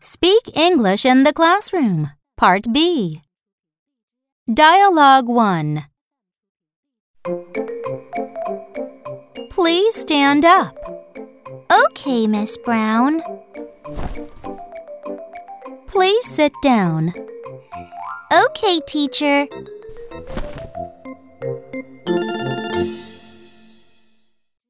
Speak English in the classroom. Part B. Dialogue 1. Please stand up. Okay, Miss Brown. Please sit down. Okay, teacher.